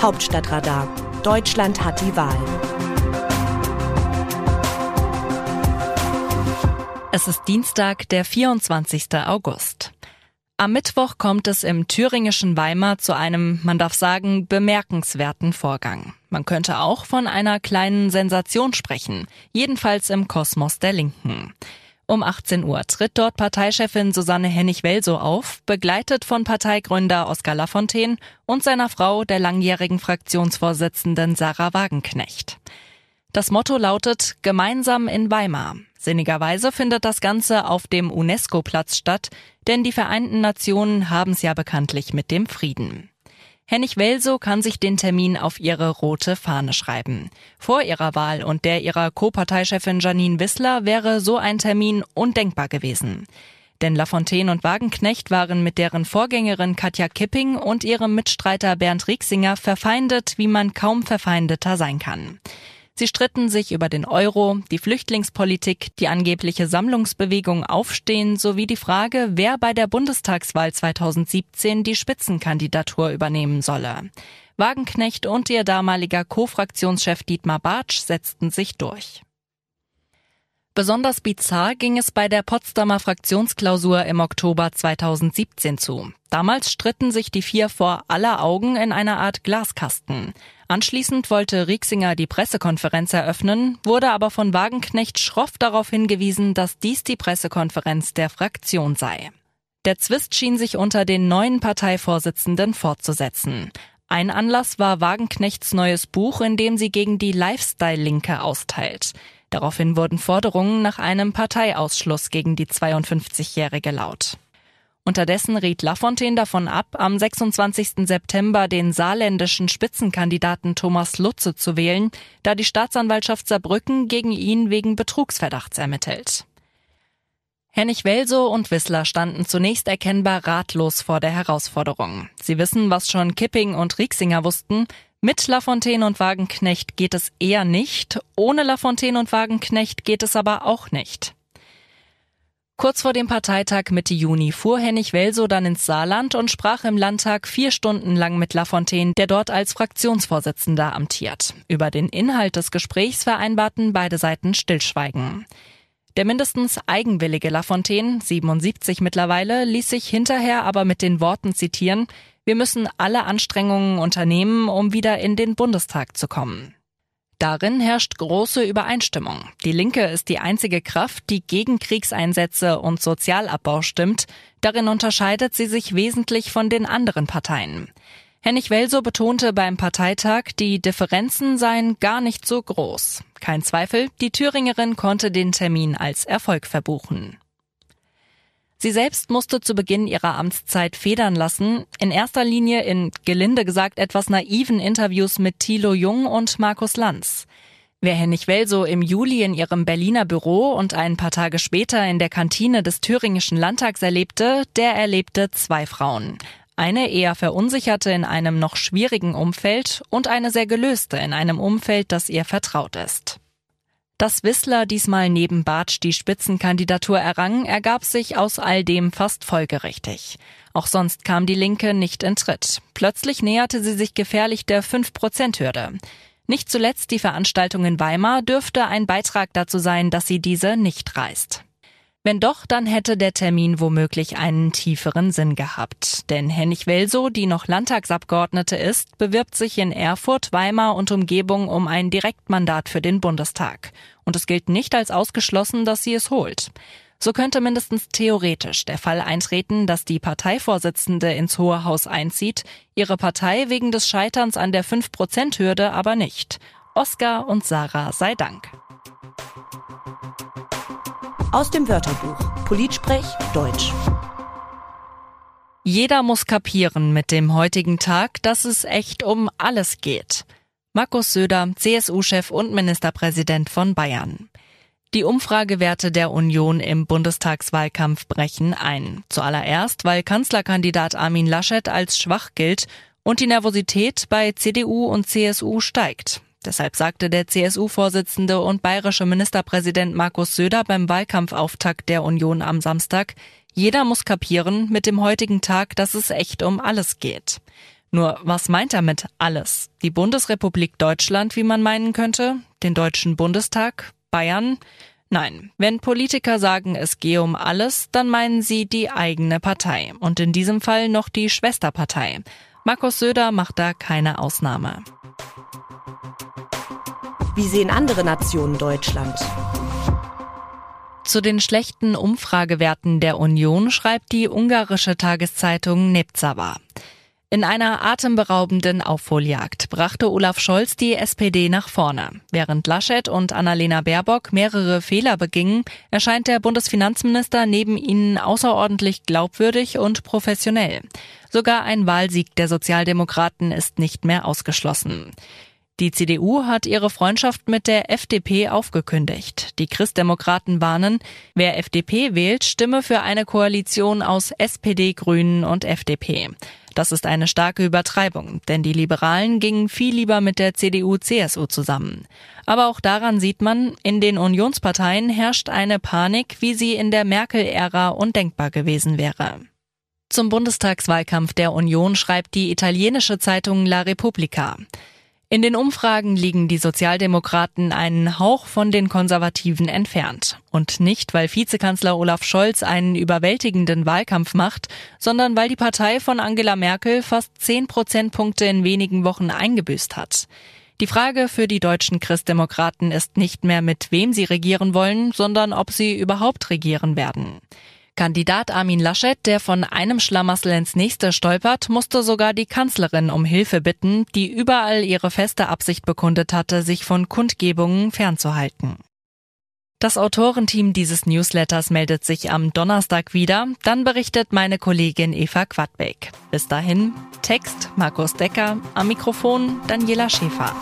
Hauptstadtradar. Deutschland hat die Wahl. Es ist Dienstag, der 24. August. Am Mittwoch kommt es im thüringischen Weimar zu einem, man darf sagen, bemerkenswerten Vorgang. Man könnte auch von einer kleinen Sensation sprechen, jedenfalls im Kosmos der Linken. Um 18 Uhr tritt dort Parteichefin Susanne Hennig-Welsow auf, begleitet von Parteigründer Oskar Lafontaine und seiner Frau, der langjährigen Fraktionsvorsitzenden Sarah Wagenknecht. Das Motto lautet Gemeinsam in Weimar. Sinnigerweise findet das Ganze auf dem UNESCO-Platz statt, denn die Vereinten Nationen haben es ja bekanntlich mit dem Frieden. Hennig Welso kann sich den Termin auf ihre rote Fahne schreiben. Vor ihrer Wahl und der ihrer Co-Parteichefin Janine Wissler wäre so ein Termin undenkbar gewesen. Denn Lafontaine und Wagenknecht waren mit deren Vorgängerin Katja Kipping und ihrem Mitstreiter Bernd Rieksinger verfeindet, wie man kaum verfeindeter sein kann. Sie stritten sich über den Euro, die Flüchtlingspolitik, die angebliche Sammlungsbewegung Aufstehen sowie die Frage, wer bei der Bundestagswahl 2017 die Spitzenkandidatur übernehmen solle. Wagenknecht und ihr damaliger Co-Fraktionschef Dietmar Bartsch setzten sich durch. Besonders bizarr ging es bei der Potsdamer Fraktionsklausur im Oktober 2017 zu. Damals stritten sich die vier vor aller Augen in einer Art Glaskasten. Anschließend wollte Rieksinger die Pressekonferenz eröffnen, wurde aber von Wagenknecht schroff darauf hingewiesen, dass dies die Pressekonferenz der Fraktion sei. Der Zwist schien sich unter den neuen Parteivorsitzenden fortzusetzen. Ein Anlass war Wagenknechts neues Buch, in dem sie gegen die Lifestyle-Linke austeilt. Daraufhin wurden Forderungen nach einem Parteiausschluss gegen die 52-Jährige laut. Unterdessen riet Lafontaine davon ab, am 26. September den saarländischen Spitzenkandidaten Thomas Lutze zu wählen, da die Staatsanwaltschaft Saarbrücken gegen ihn wegen Betrugsverdachts ermittelt. Hennig Welso und Wissler standen zunächst erkennbar ratlos vor der Herausforderung. Sie wissen, was schon Kipping und Rieksinger wussten, mit Lafontaine und Wagenknecht geht es eher nicht, ohne Lafontaine und Wagenknecht geht es aber auch nicht. Kurz vor dem Parteitag Mitte Juni fuhr Hennig Welso dann ins Saarland und sprach im Landtag vier Stunden lang mit Lafontaine, der dort als Fraktionsvorsitzender amtiert. Über den Inhalt des Gesprächs vereinbarten beide Seiten Stillschweigen. Der mindestens eigenwillige Lafontaine, 77 mittlerweile, ließ sich hinterher aber mit den Worten zitieren, wir müssen alle Anstrengungen unternehmen, um wieder in den Bundestag zu kommen. Darin herrscht große Übereinstimmung. Die Linke ist die einzige Kraft, die gegen Kriegseinsätze und Sozialabbau stimmt. Darin unterscheidet sie sich wesentlich von den anderen Parteien. Hennig Welso betonte beim Parteitag, die Differenzen seien gar nicht so groß. Kein Zweifel, die Thüringerin konnte den Termin als Erfolg verbuchen. Sie selbst musste zu Beginn ihrer Amtszeit federn lassen, in erster Linie in gelinde gesagt etwas naiven Interviews mit Thilo Jung und Markus Lanz. Wer Hennig Welso im Juli in ihrem Berliner Büro und ein paar Tage später in der Kantine des thüringischen Landtags erlebte, der erlebte zwei Frauen. Eine eher verunsicherte in einem noch schwierigen Umfeld und eine sehr gelöste in einem Umfeld, das ihr vertraut ist. Dass Wissler diesmal neben Bartsch die Spitzenkandidatur errang, ergab sich aus all dem fast folgerichtig. Auch sonst kam die Linke nicht in Tritt. Plötzlich näherte sie sich gefährlich der 5-Prozent-Hürde. Nicht zuletzt die Veranstaltung in Weimar dürfte ein Beitrag dazu sein, dass sie diese nicht reißt. Wenn doch, dann hätte der Termin womöglich einen tieferen Sinn gehabt. Denn Hennig Welso, die noch Landtagsabgeordnete ist, bewirbt sich in Erfurt, Weimar und Umgebung um ein Direktmandat für den Bundestag. Und es gilt nicht als ausgeschlossen, dass sie es holt. So könnte mindestens theoretisch der Fall eintreten, dass die Parteivorsitzende ins Hohe Haus einzieht, ihre Partei wegen des Scheiterns an der 5-Prozent-Hürde aber nicht. Oskar und Sarah sei Dank. Aus dem Wörterbuch Politsprech Deutsch. Jeder muss kapieren mit dem heutigen Tag, dass es echt um alles geht. Markus Söder, CSU-Chef und Ministerpräsident von Bayern. Die Umfragewerte der Union im Bundestagswahlkampf brechen ein. Zuallererst, weil Kanzlerkandidat Armin Laschet als schwach gilt und die Nervosität bei CDU und CSU steigt. Deshalb sagte der CSU-Vorsitzende und bayerische Ministerpräsident Markus Söder beim Wahlkampfauftakt der Union am Samstag, jeder muss kapieren mit dem heutigen Tag, dass es echt um alles geht. Nur was meint er mit alles? Die Bundesrepublik Deutschland, wie man meinen könnte? Den Deutschen Bundestag? Bayern? Nein, wenn Politiker sagen, es gehe um alles, dann meinen sie die eigene Partei und in diesem Fall noch die Schwesterpartei. Markus Söder macht da keine Ausnahme. Wie sehen andere Nationen Deutschland? Zu den schlechten Umfragewerten der Union schreibt die ungarische Tageszeitung Nepzava. In einer atemberaubenden Aufholjagd brachte Olaf Scholz die SPD nach vorne. Während Laschet und Annalena Baerbock mehrere Fehler begingen, erscheint der Bundesfinanzminister neben ihnen außerordentlich glaubwürdig und professionell. Sogar ein Wahlsieg der Sozialdemokraten ist nicht mehr ausgeschlossen. Die CDU hat ihre Freundschaft mit der FDP aufgekündigt. Die Christdemokraten warnen, wer FDP wählt, stimme für eine Koalition aus SPD, Grünen und FDP. Das ist eine starke Übertreibung, denn die Liberalen gingen viel lieber mit der CDU-CSU zusammen. Aber auch daran sieht man, in den Unionsparteien herrscht eine Panik, wie sie in der Merkel-Ära undenkbar gewesen wäre. Zum Bundestagswahlkampf der Union schreibt die italienische Zeitung La Repubblica. In den Umfragen liegen die Sozialdemokraten einen Hauch von den Konservativen entfernt. Und nicht, weil Vizekanzler Olaf Scholz einen überwältigenden Wahlkampf macht, sondern weil die Partei von Angela Merkel fast zehn Prozentpunkte in wenigen Wochen eingebüßt hat. Die Frage für die deutschen Christdemokraten ist nicht mehr, mit wem sie regieren wollen, sondern ob sie überhaupt regieren werden. Kandidat Armin Laschet, der von einem Schlamassel ins nächste stolpert, musste sogar die Kanzlerin um Hilfe bitten, die überall ihre feste Absicht bekundet hatte, sich von Kundgebungen fernzuhalten. Das Autorenteam dieses Newsletters meldet sich am Donnerstag wieder, dann berichtet meine Kollegin Eva Quadbeck. Bis dahin, Text Markus Decker, am Mikrofon Daniela Schäfer.